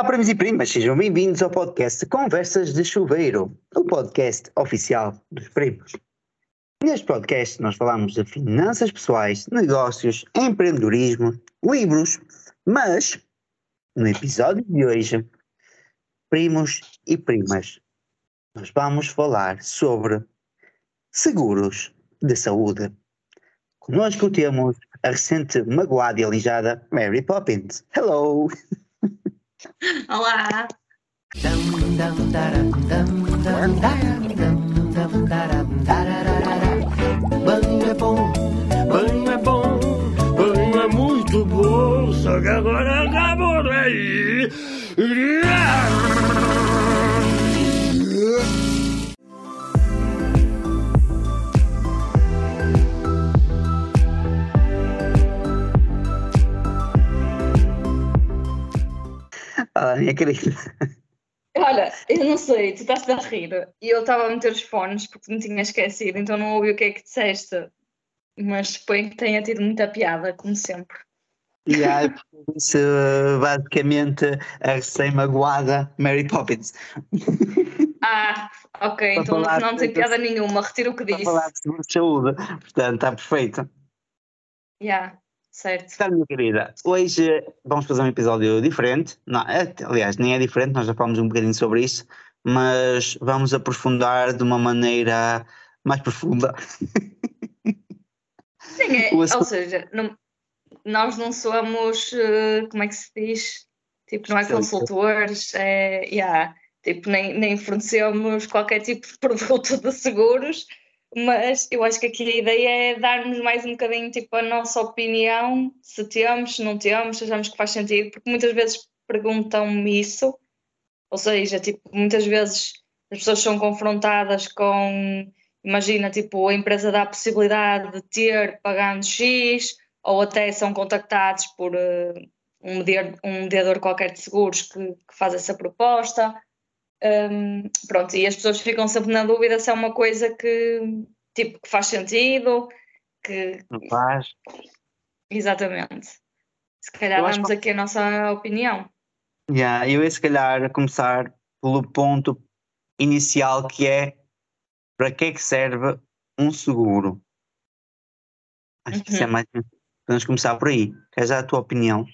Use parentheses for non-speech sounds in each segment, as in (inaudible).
Olá, primos e primas, sejam bem-vindos ao podcast Conversas de Chuveiro, o podcast oficial dos primos. Neste podcast nós falamos de finanças pessoais, negócios, empreendedorismo, livros, mas no episódio de hoje, primos e primas, nós vamos falar sobre seguros de saúde. Conosco temos a recente magoada e alijada Mary Poppins. Hello! Olá! Banho é bom, banho é bom, banho é muito bom, só que agora acabou daí. Olá, minha querida. Olha, eu não sei, tu estás a rir e eu estava a meter os fones porque me tinha esquecido, então não ouvi o que é que disseste, mas suponho que tenha tido muita piada, como sempre. E aí, isso, basicamente, a recém-magoada Mary Poppins. Ah, ok, Para então não tem de- piada nenhuma, retiro o que Para disse. falar de saúde. Portanto, está perfeito. Yeah, certo. Então, minha querida, hoje vamos fazer um episódio diferente. Não, é- aliás, nem é diferente, nós já falamos um bocadinho sobre isso, mas vamos aprofundar de uma maneira mais profunda. (laughs) Sim, é, ou seja, não- nós não somos, eh, como é que se diz? Tipo, não é consultores, é, yeah, tipo, nem, nem fornecemos qualquer tipo de produto de seguros, mas eu acho que aqui a ideia é darmos mais um bocadinho, tipo, a nossa opinião, se temos, se não temos, se achamos que faz sentido, porque muitas vezes perguntam-me isso, ou seja, tipo, muitas vezes as pessoas são confrontadas com imagina, tipo, a empresa dá a possibilidade de ter pagando X, ou até são contactados por eh, um, mediador, um mediador qualquer de seguros que, que faz essa proposta. Hum, pronto, e as pessoas ficam sempre na dúvida se é uma coisa que, tipo, que faz sentido, que Não faz? exatamente. Se calhar damos aqui a nossa opinião. Yeah, eu ia se calhar começar pelo ponto inicial que é para que é que serve um seguro? Acho que isso é Uhum. mais. Podemos começar por aí. Queres dar a tua opinião?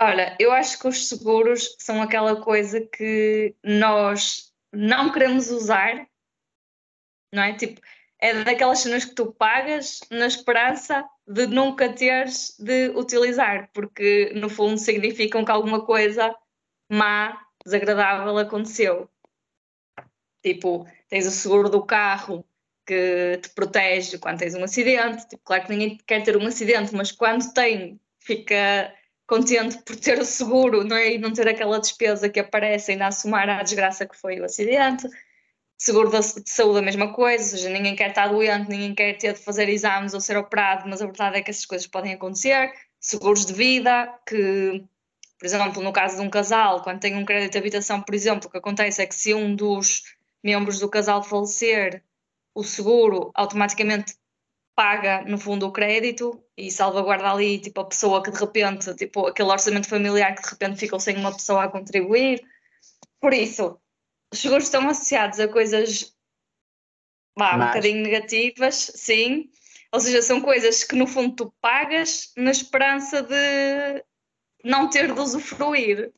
Olha, eu acho que os seguros são aquela coisa que nós não queremos usar, não é? Tipo, é daquelas cenas que tu pagas na esperança de nunca teres de utilizar, porque no fundo significam que alguma coisa má, desagradável aconteceu. Tipo, tens o seguro do carro que te protege quando tens um acidente. Tipo, claro que ninguém quer ter um acidente, mas quando tem, fica contente por ter o seguro não é? e não ter aquela despesa que aparece ainda a somar à desgraça que foi o acidente. Seguro de saúde, a mesma coisa, ou seja, ninguém quer estar doente, ninguém quer ter de fazer exames ou ser operado, mas a verdade é que essas coisas podem acontecer. Seguros de vida, que, por exemplo, no caso de um casal, quando tem um crédito de habitação, por exemplo, o que acontece é que se um dos membros do casal falecer, o seguro automaticamente paga no fundo o crédito e salvaguarda ali tipo a pessoa que de repente, tipo aquele orçamento familiar que de repente ficou sem uma pessoa a contribuir. Por isso, os seguros estão associados a coisas vá, um bocadinho negativas, sim. Ou seja, são coisas que no fundo tu pagas na esperança de não ter de usufruir.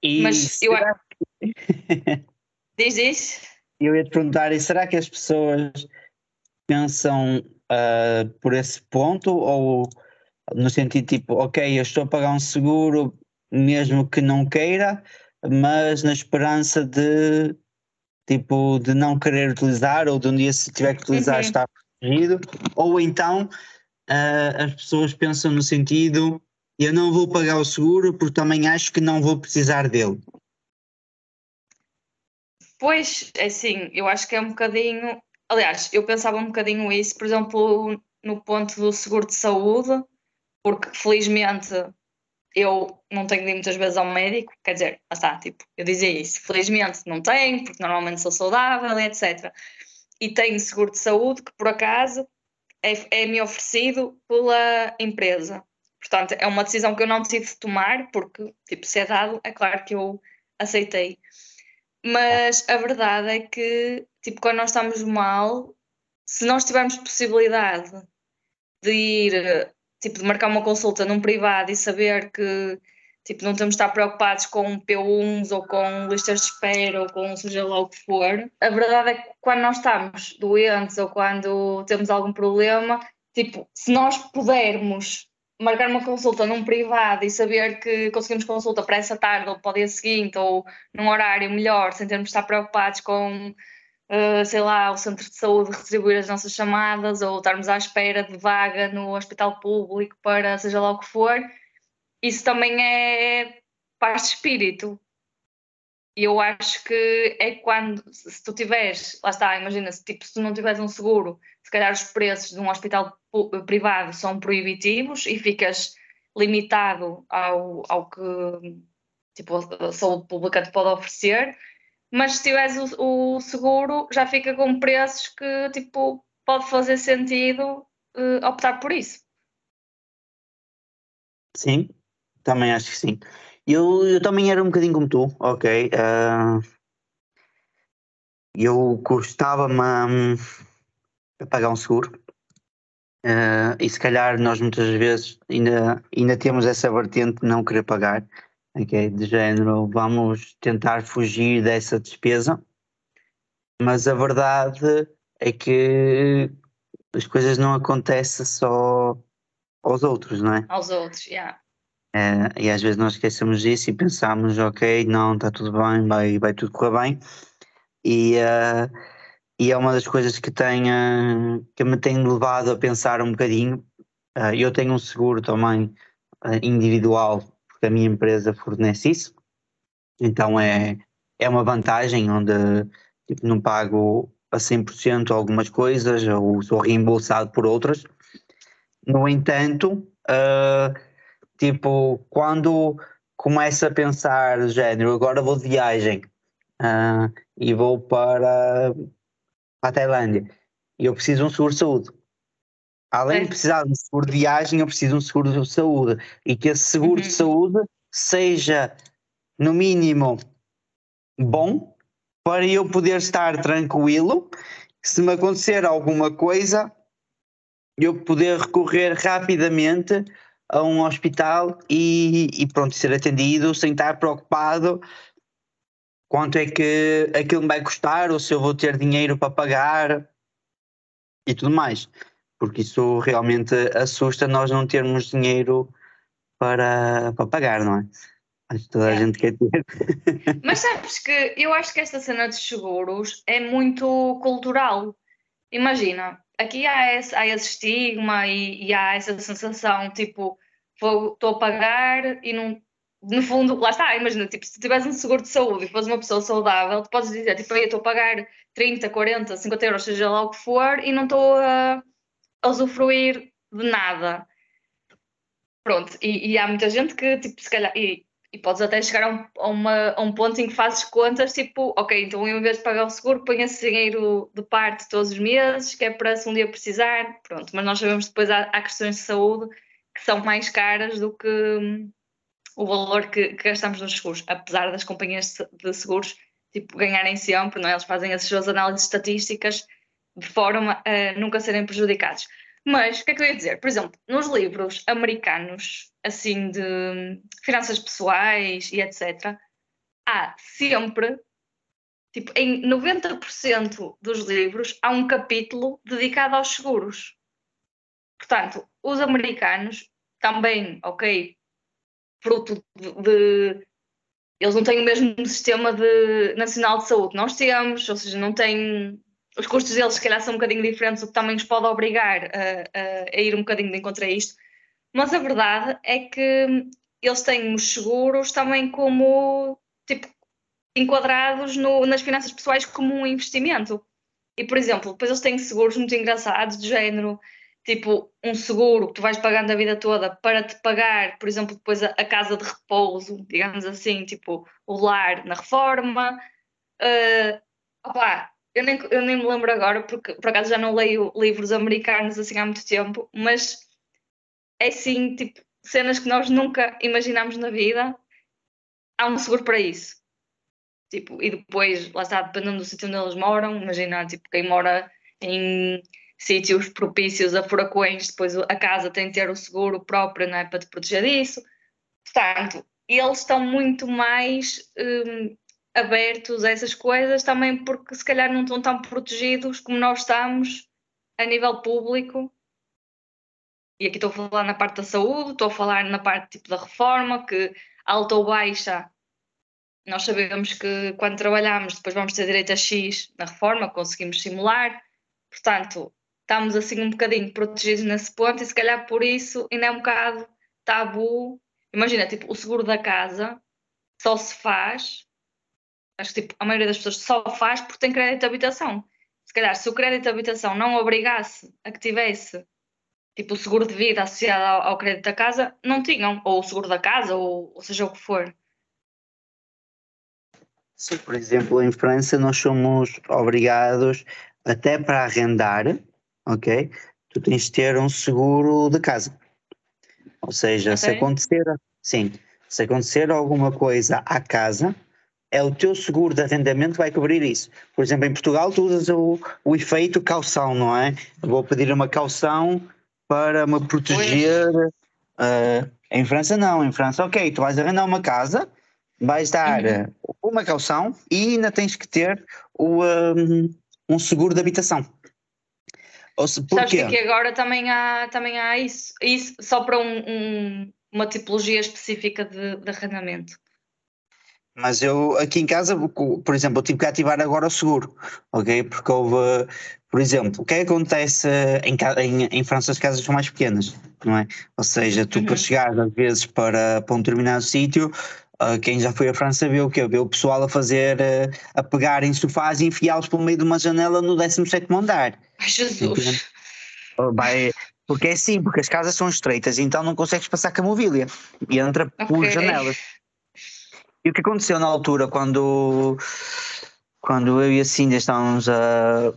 E Mas eu será- (laughs) Diz, diz. eu ia te perguntar, e será que as pessoas pensam ah, por esse ponto ou no sentido tipo, ok, eu estou a pagar um seguro mesmo que não queira, mas na esperança de tipo de não querer utilizar ou de um dia se tiver que utilizar Uhum. estar protegido, ou então ah, as pessoas pensam no sentido eu não vou pagar o seguro porque também acho que não vou precisar dele. Pois, é assim, eu acho que é um bocadinho. Aliás, eu pensava um bocadinho isso, por exemplo, no ponto do seguro de saúde, porque felizmente eu não tenho de ir muitas vezes ao médico, quer dizer, está, tipo, eu dizia isso, felizmente não tenho, porque normalmente sou saudável, etc. E tenho seguro de saúde que por acaso é- é-me oferecido pela empresa. Portanto, é uma decisão que eu não tive de tomar, porque, tipo, se é dado, é claro que eu aceitei. Mas a verdade é que, tipo, quando nós estamos mal, se nós tivermos possibilidade de ir, tipo, de marcar uma consulta num privado e saber que, tipo, não temos de estar preocupados com P1s ou com listas de espera ou com seja lá o que for, a verdade é que quando nós estamos doentes ou quando temos algum problema, tipo, se nós pudermos marcar uma consulta num privado e saber que conseguimos consulta para essa tarde ou para o dia seguinte ou num horário melhor, sem termos de estar preocupados com, uh, sei lá, o centro de saúde retribuir as nossas chamadas ou estarmos à espera de vaga no hospital público para seja lá o que for, isso também é paz de espírito. E eu acho que é quando, se tu tiveres, lá está, imagina, se, tipo, se tu não tiveres um seguro, se calhar os preços de um hospital privado são proibitivos e ficas limitado ao, ao que tipo, a saúde pública te pode oferecer, mas se tiveres o, o seguro já fica com preços que tipo, pode fazer sentido uh, optar por isso. Sim, também acho que sim. Eu, eu também era um bocadinho como tu, ok. Uh, eu custava-me a pagar um seguro. Uh, e se calhar nós muitas vezes ainda, ainda temos essa vertente de não querer pagar, ok? De género, vamos tentar fugir dessa despesa, mas a verdade é que as coisas não acontecem só aos outros, não é? Aos outros, já. Yeah. Uh, e às vezes nós esquecemos disso e pensamos, ok, não, está tudo bem, vai, vai tudo correr bem. E, uh, e é uma das coisas que, tenho, que me tem levado a pensar um bocadinho. Uh, eu tenho um seguro também individual, porque a minha empresa fornece isso. Então é, é uma vantagem onde tipo, não pago a 100% algumas coisas ou sou reembolsado por outras. No entanto, uh, tipo, quando começo a pensar, género, agora vou de viagem uh, e vou para, a Tailândia e eu preciso de um seguro de saúde. Além é. de precisar de um seguro de viagem, eu preciso de um seguro de saúde e que esse seguro uhum. de saúde seja, no mínimo, bom para eu poder estar tranquilo. Se me acontecer alguma coisa, eu poder recorrer rapidamente a um hospital e, e pronto, ser atendido sem estar preocupado quanto é que aquilo me vai custar ou se eu vou ter dinheiro para pagar e tudo mais. Porque isso realmente assusta nós não termos dinheiro para, para pagar, não é? Acho que toda a é. gente quer ter. (laughs) Mas sabes que eu acho que esta cena de seguros é muito cultural. Imagina, aqui há esse, há esse estigma e, e há essa sensação, tipo, estou a pagar e não. No fundo, lá está, imagina, tipo, se tivesse um seguro de saúde e fosse uma pessoa saudável, tu podes dizer, tipo, eu estou a pagar 30, 40, 50 euros, seja lá o que for, e não estou a, usufruir de nada. Pronto, e, e, há muita gente que, tipo, se calhar, e, e podes até chegar a um, a, uma, a um ponto em que fazes contas, tipo, ok, então eu, em vez de pagar o seguro, ponho esse dinheiro de parte todos os meses, que é para se um dia precisar, pronto, mas nós sabemos depois há, há questões de saúde que são mais caras do que o valor que, que, gastamos nos seguros, apesar das companhias de seguros tipo, ganharem sempre, não é? eles fazem as suas análises estatísticas de forma a nunca serem prejudicados. Mas o que é que eu ia dizer? Por exemplo, nos livros americanos, assim, de finanças pessoais e etc., há sempre, tipo, em 90% dos livros, há um capítulo dedicado aos seguros. Portanto, os americanos também, ok, fruto de, eles não têm o mesmo sistema de, nacional de saúde que nós temos, ou seja, não têm os custos deles se calhar são um bocadinho diferentes, o que também nos pode obrigar a, a, a ir um bocadinho de encontro a isto. Mas a verdade é que eles têm os seguros também como tipo enquadrados no, nas finanças pessoais como um investimento. E, por exemplo, depois eles têm seguros muito engraçados, de género, tipo um seguro que tu vais pagando a vida toda para te pagar, por exemplo, depois a, a casa de repouso, digamos assim, tipo o lar na reforma. Uh, opá, eu nem, eu nem me lembro agora, porque por acaso já não leio livros americanos assim há muito tempo, mas é assim, tipo, cenas que nós nunca imaginámos na vida, há um seguro para isso. Tipo, e depois, lá está, dependendo do sítio onde eles moram, imagina, tipo, quem mora em sítios propícios a furacões, depois a casa tem de ter o seguro próprio, não é, para te proteger disso. Portanto, eles estão muito mais hum, abertos a essas coisas também porque se calhar não estão tão protegidos como nós estamos a nível público. E aqui estou a falar na parte da saúde, estou a falar na parte tipo da reforma, que alta ou baixa, nós sabemos que quando trabalhamos depois vamos ter direito a X na reforma, conseguimos simular, portanto, estamos assim um bocadinho protegidos nesse ponto e se calhar por isso ainda é um bocado tabu. Imagina, tipo, o seguro da casa só se faz, acho que tipo, a maioria das pessoas só faz porque tem crédito de habitação. Se calhar, se o crédito de habitação não obrigasse a que tivesse tipo o seguro de vida associado ao, ao crédito da casa, não tinham, ou o seguro da casa, ou, ou seja o que for. Sim, por exemplo, em França nós somos obrigados até para arrendar, ok? Tu tens de ter um seguro de casa. Ou seja, okay. se acontecer, sim, se acontecer alguma coisa à casa, é o teu seguro de arrendamento que vai cobrir isso. Por exemplo, em Portugal tu usas o, o efeito calção, não é? vou pedir uma calção para me proteger. Uh, em França não, em França, ok, tu vais arrendar uma casa, vais dar uhum. uma calção e ainda tens que ter o, um, um seguro de habitação. Ou se, Sabes que aqui agora também há, também há isso, isso só para um, um, uma tipologia específica de, de arrendamento. Mas eu aqui em casa, por exemplo, eu tive que ativar agora o seguro, ok? Porque houve, por exemplo, o que é que acontece em, em, em França as casas são mais pequenas, não é? Ou seja, tu uhum. para chegar às vezes para, para um determinado sítio, Uh, quem já foi à França viu o quê? Viu o pessoal a fazer, uh, a pegar em sofás e enfiá-los pelo meio de uma janela no 17 andar. Ai, Jesus! (laughs) Vai, porque é assim, porque as casas são estreitas, então não consegues passar com a mobília e entra okay. por janelas. E o que aconteceu na altura, quando, quando eu e a Cíndia estávamos a,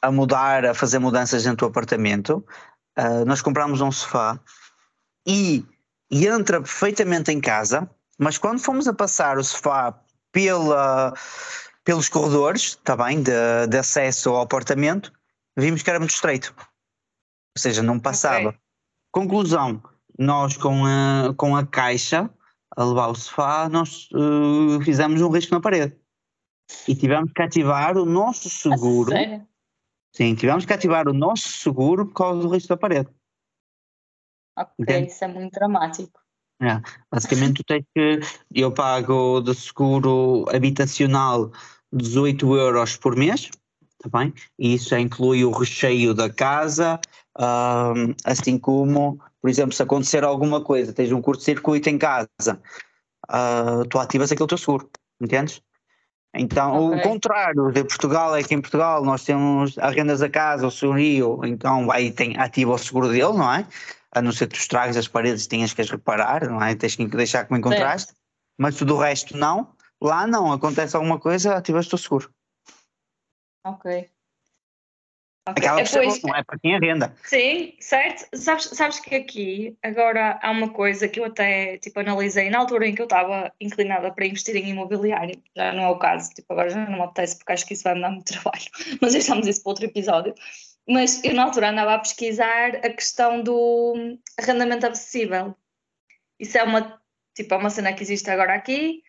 a mudar, a fazer mudanças dentro do apartamento, uh, nós comprámos um sofá e, e entra perfeitamente em casa mas quando fomos a passar o sofá pela, pelos corredores, está bem, de, de, acesso ao apartamento, vimos que era muito estreito. Ou seja, não passava. Okay. Conclusão, nós com a, com a caixa a levar o sofá, nós uh, fizemos um risco na parede. E tivemos que ativar o nosso seguro. Sério? Sim, tivemos que ativar o nosso seguro por causa do risco da parede. Ok, Entende? isso é muito dramático. É, basicamente tu tens que, eu pago de seguro habitacional 18 euros por mês, tá bem? E isso inclui o recheio da casa, um, assim como, por exemplo, se acontecer alguma coisa, tens um curto-circuito em casa, uh, tu ativas aquele teu seguro, entendes? Então, okay. o contrário de Portugal é que em Portugal nós temos as rendas da casa, o senhorio, então aí tem, ativa o seguro dele, não é? a não ser que tu estragues as paredes tenhas que as reparar, não é? Tens que deixar como encontraste, mas tudo o resto não. Lá não, acontece alguma coisa, ativas o seguro. Ok. Aquela é, pois, não é para quem arrenda. Sim, certo. Sabes, sabes que aqui agora há uma coisa que eu até tipo, analisei na altura em que eu estava inclinada para investir em imobiliário, já não é o caso, tipo, agora já não me apetece porque acho que isso vai me dar muito (laughs) trabalho, mas deixamos isso para outro episódio. Mas eu na altura andava a pesquisar a questão do arrendamento acessível. Isso é uma, tipo, é uma cena que existe agora aqui.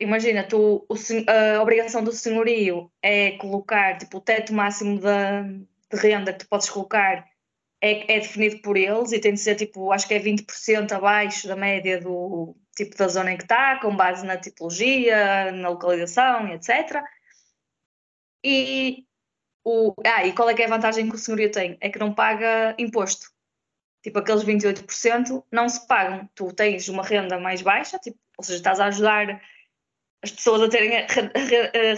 Imagina, tu, o, a obrigação do senhorio é colocar tipo, o teto máximo de renda que tu podes colocar é, é, definido por eles e tem de ser tipo, acho que é 20% abaixo da média do tipo da zona em que está, com base na tipologia, na localização, etc. E o, ah, e qual é que é a vantagem que o senhorio tem? É que não paga imposto. Tipo, aqueles 28% não se pagam. Tu tens uma renda mais baixa, tipo, ou seja, estás a ajudar as pessoas a terem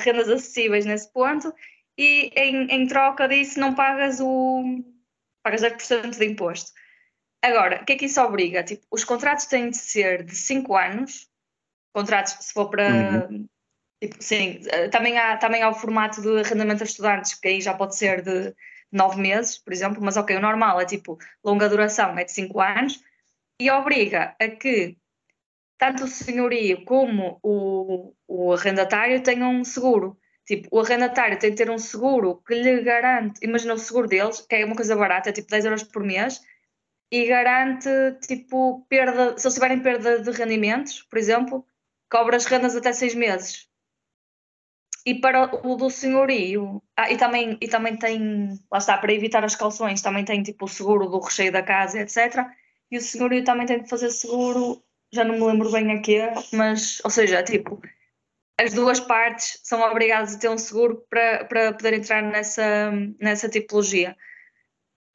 rendas acessíveis nesse ponto e em, em troca disso não pagas o pagas 10% de imposto. Agora, o que é que isso obriga? Tipo, os contratos têm de ser de 5 anos, contratos se for para uhum. Tipo, sim, eh, também há, também há o formato de arrendamento a estudantes, que aí já pode ser de nove meses, por exemplo, mas ok, o normal é tipo longa duração, é de cinco anos, e obriga a que tanto o senhorio como o, o arrendatário tenham um seguro. Tipo, o arrendatário tem que ter um seguro que lhe garante, imagina o seguro deles, que é uma coisa barata, é tipo 10 euros por mês, e garante, tipo, perda, se eles tiverem perda de rendimentos, por exemplo, cobra as rendas até 6 meses. E para o do senhorio, ah, e também, e também tem, lá está, para evitar as calções, também tem tipo o seguro do recheio da casa, etc. E o senhorio também tem que fazer seguro, já não me lembro bem a quê, mas, ou seja, tipo, as duas partes são obrigadas a ter um seguro para, para poder entrar nessa, nessa tipologia.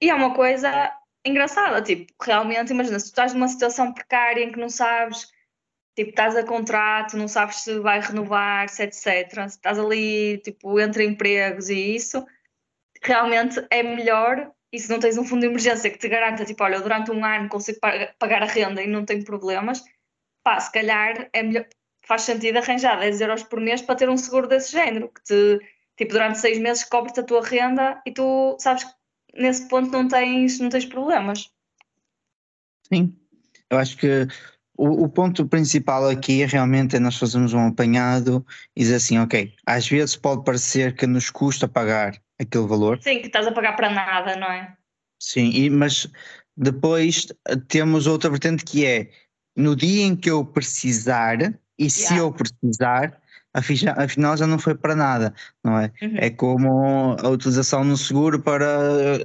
E é uma coisa engraçada, tipo, realmente, imagina, se tu estás numa situação precária em que não sabes, tipo, estás a contrato, não sabes se vai renovar, se etc, se estás ali, tipo, entre empregos e isso, realmente é melhor, e se não tens um fundo de emergência que te garanta, tipo, olha, durante um ano consigo pagar a renda e não tenho problemas, pá, se calhar é melhor, faz sentido arranjar 10 euros por mês para ter um seguro desse género, que te, tipo, durante seis meses cobre-te a tua renda e tu sabes que nesse ponto não tens, não tens problemas. Sim, eu acho que o, o, ponto principal aqui realmente é nós fazermos um apanhado e dizer assim, ok, às vezes pode parecer que nos custa pagar aquele valor. Sim, que estás a pagar para nada, não é? Sim, e, mas depois temos outra vertente que é no dia em que eu precisar, e se yeah. eu precisar, afinal já não foi para nada, não é? Uhum. É como a utilização no seguro para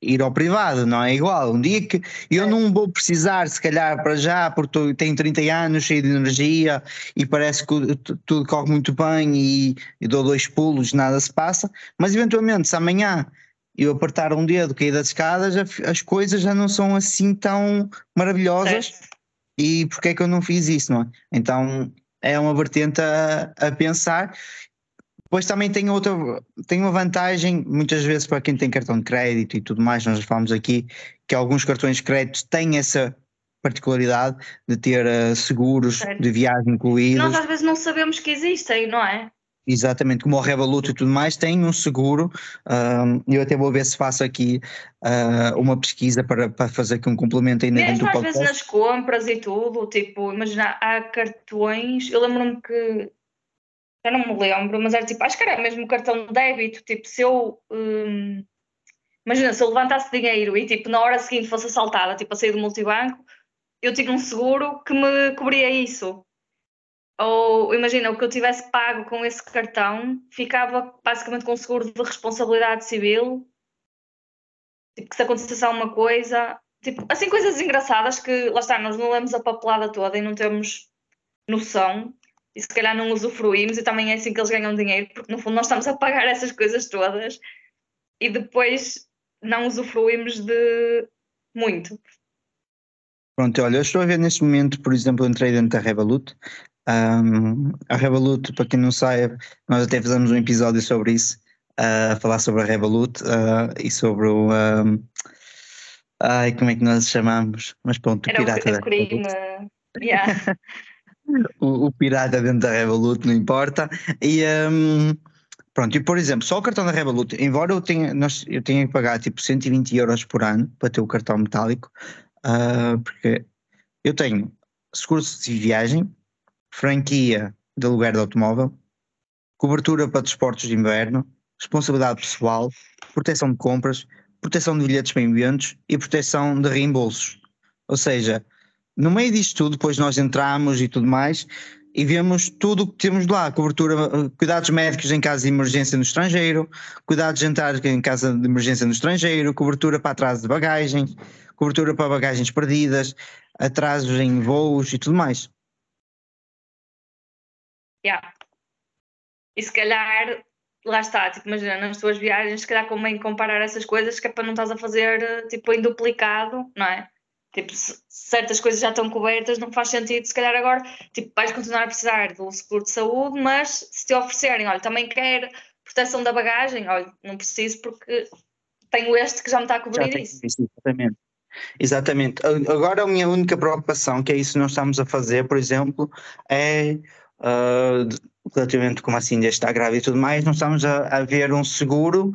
ir ao privado, não é igual. Um dia que eu não vou precisar, se calhar, para já, porque tenho 30 anos, cheio de energia e parece que tudo corre muito bem e, e dou dois pulos, nada se passa, mas eventualmente, se amanhã eu apertar um dedo, cair das escadas, as coisas já não são assim tão maravilhosas. E porque é que eu não fiz isso, não é? Então é uma vertente a, a pensar. Depois também tem outra, tem uma vantagem, muitas vezes para quem tem cartão de crédito e tudo mais, nós já falamos aqui que alguns cartões de crédito têm essa particularidade de ter uh, seguros certo. de viagem incluídos. Nós às vezes não sabemos que existem, não é? Exatamente, como o Revolut e tudo mais, tem um seguro. Um, eu até vou ver se faço aqui uh, uma pesquisa para, para fazer aqui um complemento ainda Mesmo dentro do podcast. às vezes nas compras e tudo, tipo, imagina, há cartões, eu lembro-me que, eu não me lembro, mas era tipo, acho que era mesmo cartão de débito, tipo, se eu, um, imagina, se eu levantasse dinheiro e tipo, na hora seguinte fosse assaltada, tipo, a sair do multibanco, eu tinha um seguro que me cobria isso. Ou imagina, o que eu tivesse pago com esse cartão ficava basicamente com seguro de responsabilidade civil. Tipo, que se acontecesse alguma coisa. Tipo, assim, coisas engraçadas que, lá está, nós não lemos a papelada toda e não temos noção. E se calhar não usufruímos, e também é assim que eles ganham dinheiro, porque no fundo nós estamos a pagar (laughs) essas coisas todas e depois não usufruímos de muito. Pronto, olha, eu estou a ver neste momento, por exemplo, entrei dentro da Revolut um, a Revolut, para quem não sabe, nós até fizemos um episódio sobre isso, uh, a falar sobre a Revolut uh, e sobre o. Um, ai, como é que nós chamamos? Mas pronto, o pirata. O, crime. Yeah. (laughs) o, o, pirata dentro da Revolut, não importa. E. Um, Pronto, e por exemplo, só o cartão da Revolut, embora eu tenha, nós, eu tenha que pagar tipo 120 euros por ano para ter o cartão metálico, uh, porque eu tenho seguro de viagem, franquia de aluguer de automóvel, cobertura para desportos de inverno, responsabilidade pessoal, proteção de compras, proteção de bilhetes para eventos e proteção de reembolsos. Ou seja, no meio disto tudo, depois nós entramos e tudo mais, e vemos tudo o que temos lá, cobertura, cuidados médicos em caso de emergência no estrangeiro, cuidados dentários em caso de emergência no estrangeiro, cobertura para atraso de bagagens, cobertura para bagagens perdidas, atrasos em voos e tudo mais. Yeah. E se calhar, lá está, tipo, imagina, nas tuas viagens, se calhar convém comparar essas coisas, que é para não estás a fazer, tipo, em duplicado, não é? Tipo, se certas coisas já estão cobertas, não faz sentido, se calhar agora, tipo, vais continuar a precisar do seguro de saúde, mas se te oferecerem, olha, também quer proteção da bagagem, olha, não preciso porque tenho este que já me está a cobrir isso. isso. Exatamente. Exatamente. Agora a minha única preocupação, que é isso que nós estamos a fazer, por exemplo, é uh, relativamente como assim ainda está grávida e tudo mais, não estamos a, a ver um seguro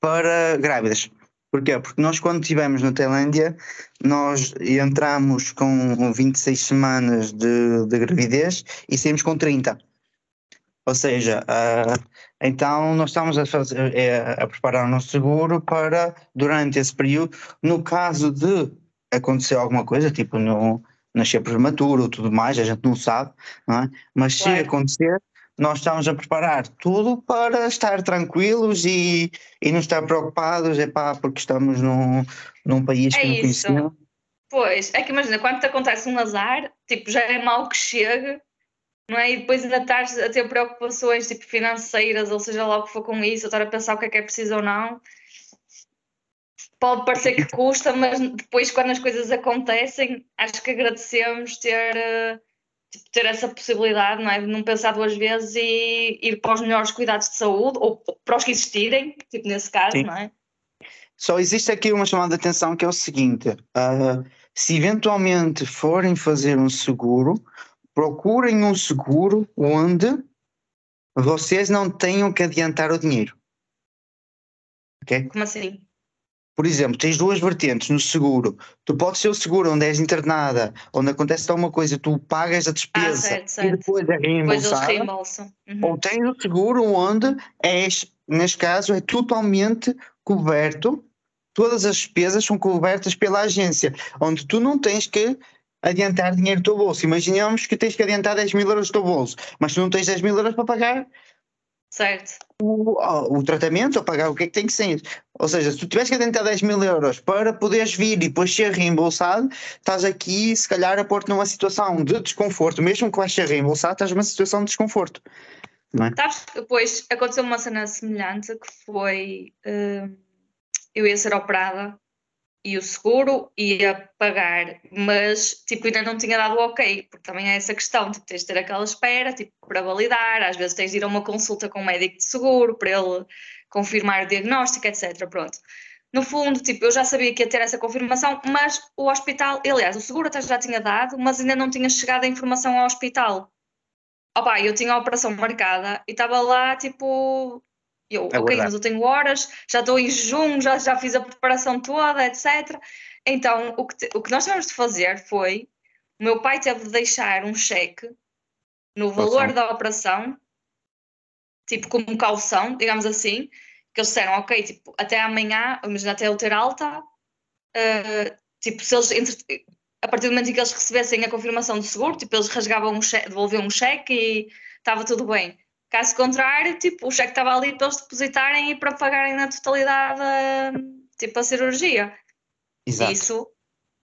para grávidas. Porquê? Porque nós quando estivemos na Tailândia, nós entramos com 26 semanas de, de gravidez e saímos com 30. Ou seja, uh, então nós estamos a, fazer, é, a preparar o nosso seguro para, durante esse período, no caso de acontecer alguma coisa, tipo no, nascer prematuro ou tudo mais, a gente não sabe, não é? mas claro. se acontecer, nós estamos a preparar tudo para estar tranquilos e, e não estar preocupados, é pá, porque estamos num, num país é que não conhecemos. Pois, é que imagina, quando te acontece um azar, tipo, já é mal que chegue, não é? E depois ainda estás a ter preocupações tipo financeiras, ou seja lá o que for com isso, estar a pensar o que é que é preciso ou não. Pode parecer que custa, mas depois quando as coisas acontecem, acho que agradecemos ter, eh, tipo, ter essa possibilidade, não é? De não pensar duas vezes e ir para os melhores cuidados de saúde, ou para os que existirem, tipo nesse caso, Sim. não é? Só existe aqui uma chamada de atenção que é o seguinte: uh, se eventualmente forem fazer um seguro, procurem um seguro onde vocês não tenham que adiantar o dinheiro. Ok? Como assim? Por exemplo, tens duas vertentes no seguro. Tu podes ser o seguro onde és internada, onde acontece alguma coisa, tu pagas a despesa ah, certo, certo. e depois é reembolsada. reembolsam. Uhum. Ou tens o seguro onde és, neste caso, é totalmente coberto, todas as despesas são cobertas pela agência, onde tu não tens que adiantar dinheiro do teu bolso. Imaginemos que tens que adiantar 10 mil euros do teu bolso, mas tu não tens 10 mil euros para pagar certo. O, o, tratamento ou pagar o que é que tem que ser. Ou seja, se tu tiveres que adiantar 10 mil euros para poderes vir e depois ser reembolsado, estás aqui se calhar a pôr-te numa situação de desconforto, mesmo que vais ser reembolsado, estás numa situação de desconforto. Não é? depois aconteceu uma cena semelhante que foi uh, eu ia ser operada e o seguro ia pagar, mas tipo, ainda não tinha dado o ok, porque também é essa questão, tipo, tens de ter aquela espera tipo, para validar, às vezes tens de ir a uma consulta com um médico de seguro para ele confirmar o diagnóstico, etc. Pronto. No fundo, tipo, eu já sabia que ia ter essa confirmação, mas o hospital, aliás, o seguro até já tinha dado, mas ainda não tinha chegado a informação ao hospital. Opa, eu tinha a operação marcada e estava lá, tipo, eu, é ok, verdade. mas eu tenho horas, já estou em jejum, já, já fiz a preparação toda, etc. Então, o que, te, o que nós tivemos de fazer foi: o meu pai teve de deixar um cheque no valor da operação, tipo como caução, digamos assim, que eles disseram, ok, tipo, até amanhã, imagina até eu ter alta, uh, tipo, se eles, entre, a partir do momento em que eles recebessem a confirmação do seguro, tipo, eles rasgavam um cheque, devolviam um cheque e estava tudo bem. Caso contrário, tipo, o cheque estava ali para eles depositarem e para pagarem na totalidade tipo, a cirurgia. Exato. Isso,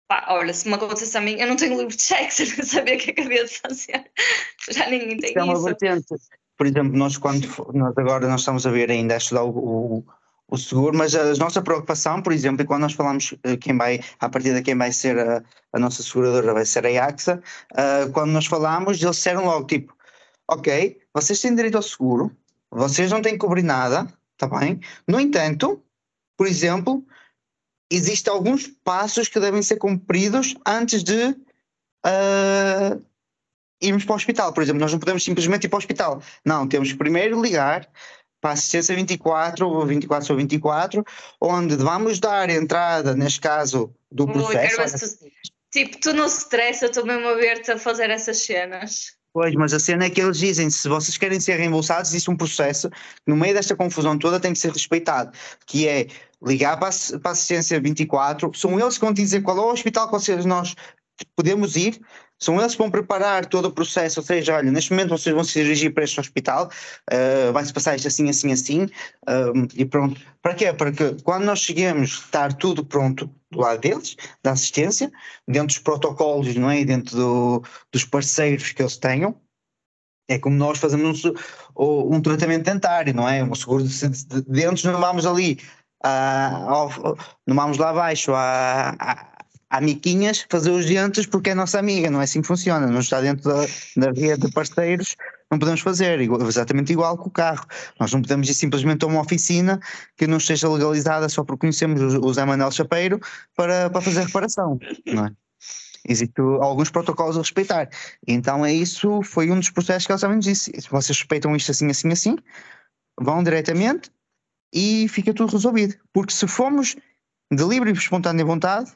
pá, olha, se me acontecesse a mim, eu não tenho livro de cheques, (laughs) eu não sabia o que é que havia de fazer. (laughs) Já ninguém tem isso. É uma vertente. Por exemplo, nós quando nós agora nós estamos a ver ainda a estudar o, o, o seguro, mas a nossa preocupação, por exemplo, quando nós falamos eh, quem vai, a partir de quem vai ser a, a nossa seguradora, vai ser a AXA, uh, quando nós falamos, eles disseram logo, tipo, ok, vocês têm direito ao seguro, vocês não têm que cobrir nada, tá bem? No entanto, por exemplo, existem alguns passos que devem ser cumpridos antes de uh, irmos para o hospital. Por exemplo, nós não podemos simplesmente ir para o hospital. Não, temos que primeiro ligar para a assistência 24 ou 24 ou 24, onde vamos dar entrada, neste caso, do processo. Tu, tipo, tu não stressa, eu estou mesmo a ver-te a fazer essas cenas. Pois, mas a cena é que eles dizem, se vocês querem ser reembolsados, existe um processo no meio desta confusão toda tem que ser respeitado, que é ligar para a, assistência 24, são eles que vão dizer qual é o hospital que vocês, nós podemos ir, são eles que vão preparar todo o processo, ou seja, olha, neste momento vocês vão se dirigir para este hospital, uh, vai-se passar isto assim, assim, assim, uh, e pronto. Para quê? Para que quando nós cheguemos, estar tudo pronto do lado deles, da assistência, dentro dos protocolos, não é? dentro do, dos parceiros que eles tenham, é como nós fazemos um, um tratamento dentário, não é? Um seguro de, de dentes, não vamos ali, uh, não vamos lá abaixo a a miquinhas fazer os dentes porque é nossa amiga, não é assim que funciona, não está dentro da, da rede de parceiros, não podemos fazer, exatamente igual com o carro. Nós não podemos ir simplesmente a uma oficina que não esteja legalizada só porque conhecemos o Zé Manuel Chapeiro para, para fazer reparação, não é? Existem alguns protocolos a respeitar. Então é isso, foi um dos processos que eles também disse. Se vocês respeitam isto assim, assim, assim, vão diretamente e fica tudo resolvido. Porque se formos de livre e espontânea vontade,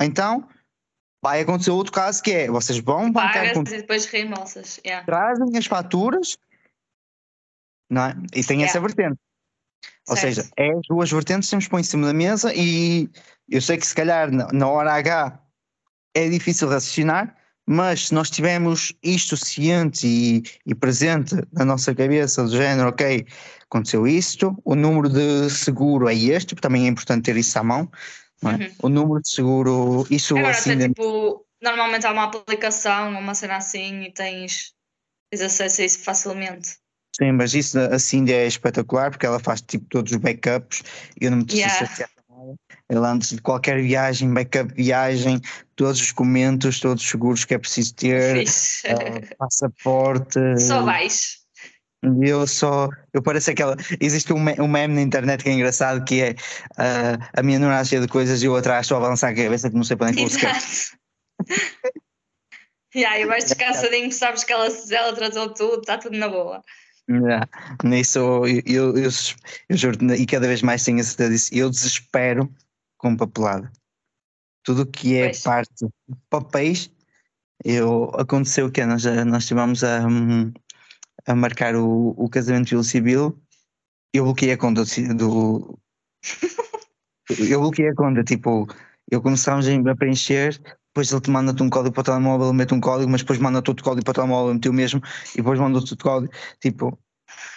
então vai acontecer outro caso que é, vocês vão bancar com e depois reembolsas. Yeah. trazem as faturas não é? e tem essa Yeah. vertente. Ou Certo. seja, é as duas vertentes que temos que pôr em cima da mesa e eu sei que se calhar na, hora H é difícil raciocinar, mas se nós tivermos isto ciente e, e presente na nossa cabeça do género, ok, aconteceu isto, o número de seguro é este, porque também é importante ter isso à mão, é? Uhum. o número de seguro, isso Agora, assim até, tipo, normalmente há uma aplicação, uma cena assim e tens, tens acesso a isso facilmente. Sim, mas isso a Cindy é espetacular porque ela faz tipo todos os backups e eu não me preciso Yeah. chatear com nada. Ela antes de qualquer viagem, backup viagem, todos os documentos, todos os seguros que é preciso ter, ah, passaporte. Só vais. E Eu só, eu pareço aquela. Existe um, um meme na internet que é engraçado que é ah, a minha cheia de coisas e eu atrás só a balançar a cabeça que não sei para onde é. Exato. (laughs) yeah, e vais descansadinho, sabes que ela, ela tratou tudo, está tudo na boa. Yeah. Nisso eu, eu, eu, eu juro, e cada vez mais tenho a certeza disso, eu desespero com papelada. Tudo o que é Pois. parte de papéis, eu, aconteceu que nós, nós estivemos a, hum, a marcar o, o casamento civil civil, eu bloqueei a conta do, (laughs) eu bloqueei a conta, tipo, eu começámos a preencher, depois ele te manda-te um código para o telemóvel, ele mete um código, mas depois manda-te outro código para o telemóvel, ele meteu o mesmo, e depois manda-te outro código, tipo,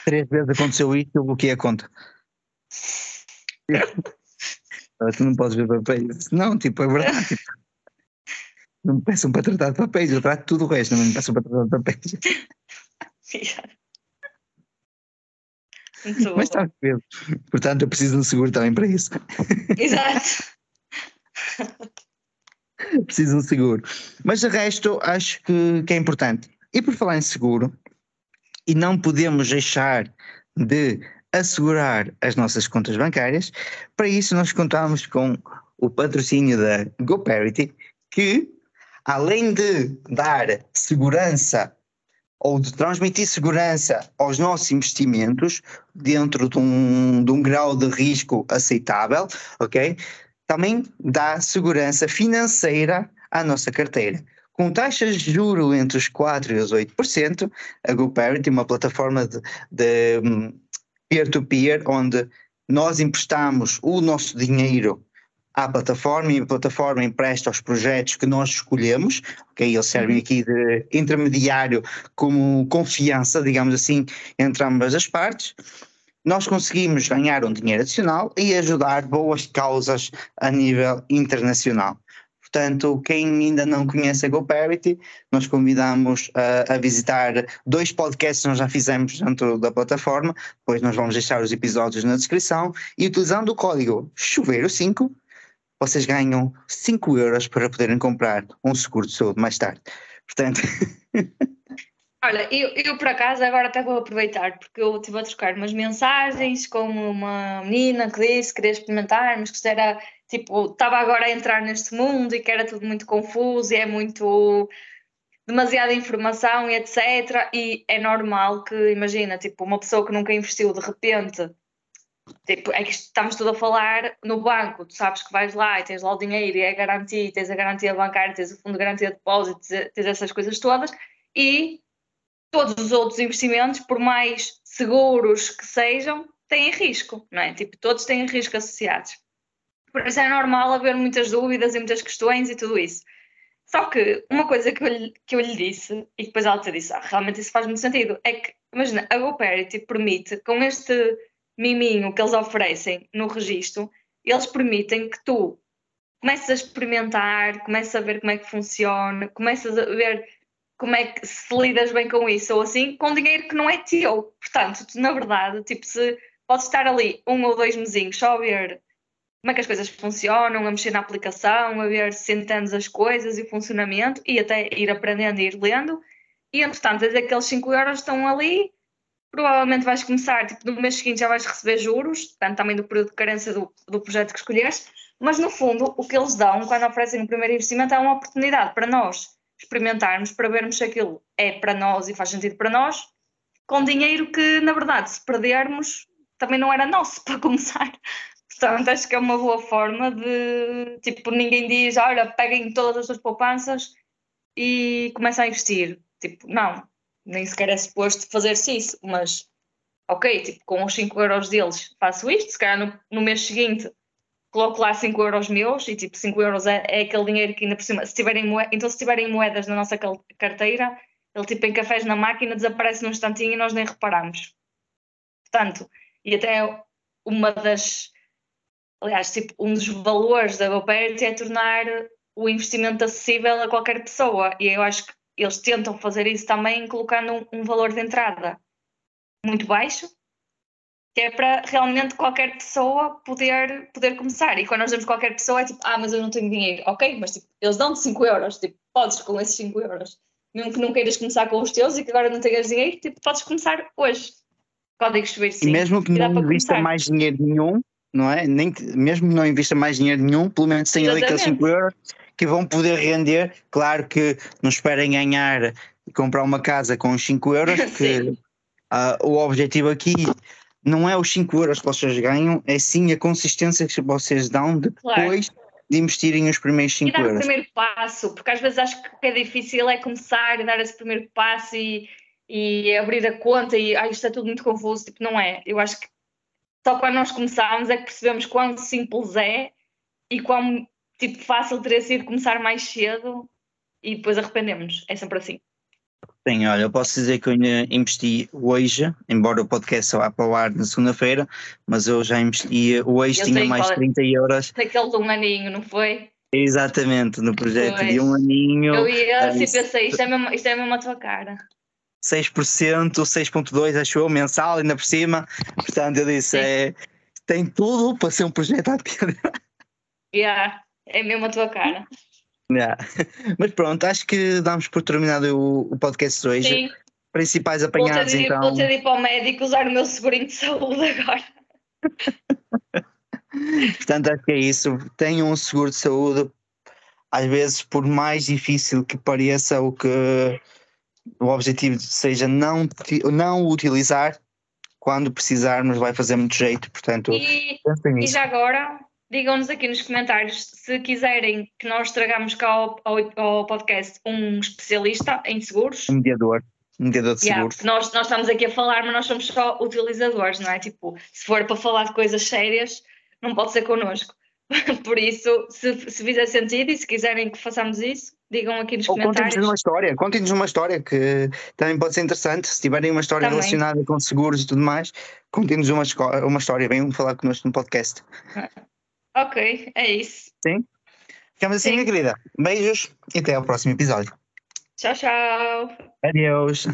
três vezes aconteceu isto, eu bloqueei a conta. (laughs) Tu não podes ver papéis. Não, tipo, é verdade. Tipo, não me peçam para tratar de papéis, eu trato tudo o resto, não me peçam para tratar de papéis. (laughs) Muito Mas está Pedro. Portanto, eu preciso de um seguro também para isso. Exato. preciso de um seguro. Mas de resto, acho que, que é importante. E por falar em seguro, e não podemos deixar de assegurar as nossas contas bancárias, para isso nós contamos com o patrocínio da GoParity, que além de dar segurança ou de transmitir segurança aos nossos investimentos dentro de um, de um grau de risco aceitável, ok? Também dá segurança financeira à nossa carteira. Com taxas de juro entre os 4% e os 8%, a GoParity é uma plataforma de, hum, peer-to-peer, onde nós emprestamos o nosso dinheiro à plataforma e a plataforma empresta aos projetos que nós escolhemos, ok? Eles servem aqui de intermediário como confiança, digamos assim, entre ambas as partes. Nós conseguimos ganhar um dinheiro adicional e ajudar boas causas a nível internacional. Portanto, quem ainda não conhece a GoParity, nós convidamos a, a visitar dois podcasts que nós já fizemos dentro da plataforma, depois nós vamos deixar os episódios na descrição e utilizando o código chuveiro5 vocês ganham 5 euros para poderem comprar um seguro de saúde mais tarde. Portanto, (laughs) Olha, eu, eu por acaso agora até vou aproveitar, porque eu estive a trocar umas mensagens com uma menina que disse que queria experimentar, mas que era tipo, estava agora a entrar neste mundo e que era tudo muito confuso e é muito demasiada informação e etc. E é normal que, imagina, tipo, uma pessoa que nunca investiu de repente, tipo, é que estamos tudo a falar no banco, tu sabes que vais lá e tens lá o dinheiro e é garantia, e tens a garantia bancária, tens o fundo de garantia de depósito, tens- tens essas coisas todas e todos os outros investimentos, por mais seguros que sejam, têm risco, não é? Tipo, todos têm risco associados. Por isso é normal haver muitas dúvidas e muitas questões e tudo isso. Só que uma coisa que eu, lhe- que eu lhe disse, e depois ela te disse, ah, realmente isso faz muito sentido, é que, imagina, a GoParity permite, com este miminho que eles oferecem no registro, eles permitem que tu comeces a experimentar, comeces a ver como é que funciona, comeces a ver como é que se lidas bem com isso ou assim, com dinheiro que não é teu. Portanto, tu, na verdade, tipo, se podes estar ali um ou dois mesinhos só a ver como é que as coisas funcionam, a mexer na aplicação, a ver se entendes as coisas e o funcionamento e até ir aprendendo e ir lendo. E entretanto, desde aqueles 5 euros estão ali, provavelmente vais começar, tipo, no mês seguinte já vais receber juros, depende também do período de carência do, do projeto que escolheres, mas no fundo o que eles dão quando oferecem o primeiro investimento é uma oportunidade para nós experimentarmos, para vermos se aquilo é para nós e faz sentido para nós, com dinheiro que, na verdade, se perdermos, também não era nosso (laughs) para começar. Portanto, acho que é uma boa forma de, tipo, ninguém diz, olha, peguem todas as suas poupanças e começam a investir. Tipo, não, nem sequer é suposto fazer-se isso, mas, ok, tipo, com os 5 euros deles faço isto, se calhar no, no mês seguinte coloco lá 5 euros meus e, tipo, 5 euros é, é, aquele dinheiro que ainda por cima, se tiverem moedas, então se tiverem moedas na nossa carteira, ele, tipo, em cafés na máquina desaparece num instantinho e nós nem reparamos. Portanto, e até uma das aliás, tipo, um dos valores da GoParity é tornar o investimento acessível a qualquer pessoa e eu acho que eles tentam fazer isso também colocando um, valor de entrada muito baixo que é para realmente qualquer pessoa poder, poder começar. E quando nós damos qualquer pessoa é tipo, ah, mas eu não tenho dinheiro. Ok, mas tipo, eles dão-te 5 euros, tipo, podes com esses 5 euros. Mesmo que não queiras começar com os teus e que agora não tenhas dinheiro, tipo, podes começar hoje. Código subir sim. E mesmo que não invista mais dinheiro nenhum, não é? Nem que, mesmo que não invista mais dinheiro nenhum, pelo menos tem ali aqueles 5 euros que vão poder render. Claro que não esperem ganhar e comprar uma casa com os 5 euros, (laughs) porque uh, o objetivo aqui não é os 5 euros que vocês ganham, é sim a consistência que vocês dão depois claro. de investirem os primeiros 5 euros. E dar o primeiro passo, porque às vezes acho que o que é difícil é começar a dar esse primeiro passo e, e abrir a conta e ah, isto é tudo muito confuso, tipo, não é. Eu acho que só quando nós começámos é que percebemos quão simples é e quão tipo, fácil teria sido começar mais cedo e depois arrependemos. É sempre assim. Sim, olha, eu posso dizer que eu investi hoje, embora o podcast só vá para o ar na segunda-feira, mas eu já investi hoje, eu tinha mais de 30 euros. Daquele de um aninho, não foi? Exatamente, no projeto pois. de um aninho. Eu ia assim, pensei, isto é, mesmo, isto é mesmo a tua cara. 6%, 6,2% acho eu, mensal, ainda por cima. Portanto, eu disse, é, tem tudo para ser um projeto ativo. Yeah, é mesmo a tua cara. (laughs) Yeah. Mas pronto, acho que damos por terminado o, o podcast de hoje. Sim. Principais apanhados, vou ter, então. Vou ter de ir para o médico usar o meu segurinho de saúde agora. (laughs) Portanto, acho que é isso. Tenham um seguro de saúde. Às vezes, por mais difícil que pareça o que o objetivo seja não, não utilizar, quando precisarmos vai fazer muito jeito, portanto e, e já agora digam-nos aqui nos comentários se quiserem que nós tragamos cá ao, ao, ao podcast um especialista em seguros. Um mediador. Um mediador de yeah, seguros. Nós, nós estamos aqui a falar, mas nós somos só utilizadores, não é? Tipo, se for para falar de coisas sérias, não pode ser connosco. (laughs) Por isso, se, se fizer sentido e se quiserem que façamos isso, digam aqui nos Ou comentários. Contem-nos uma história, contem-nos uma história que também pode ser interessante. Se tiverem uma história também. relacionada com seguros e tudo mais, contem-nos uma, uma história, venham falar connosco no podcast. (laughs) Ok, é isso. Sim? Ficamos assim, Sim. minha querida. Beijos e até ao próximo episódio. Tchau, tchau. Adeus.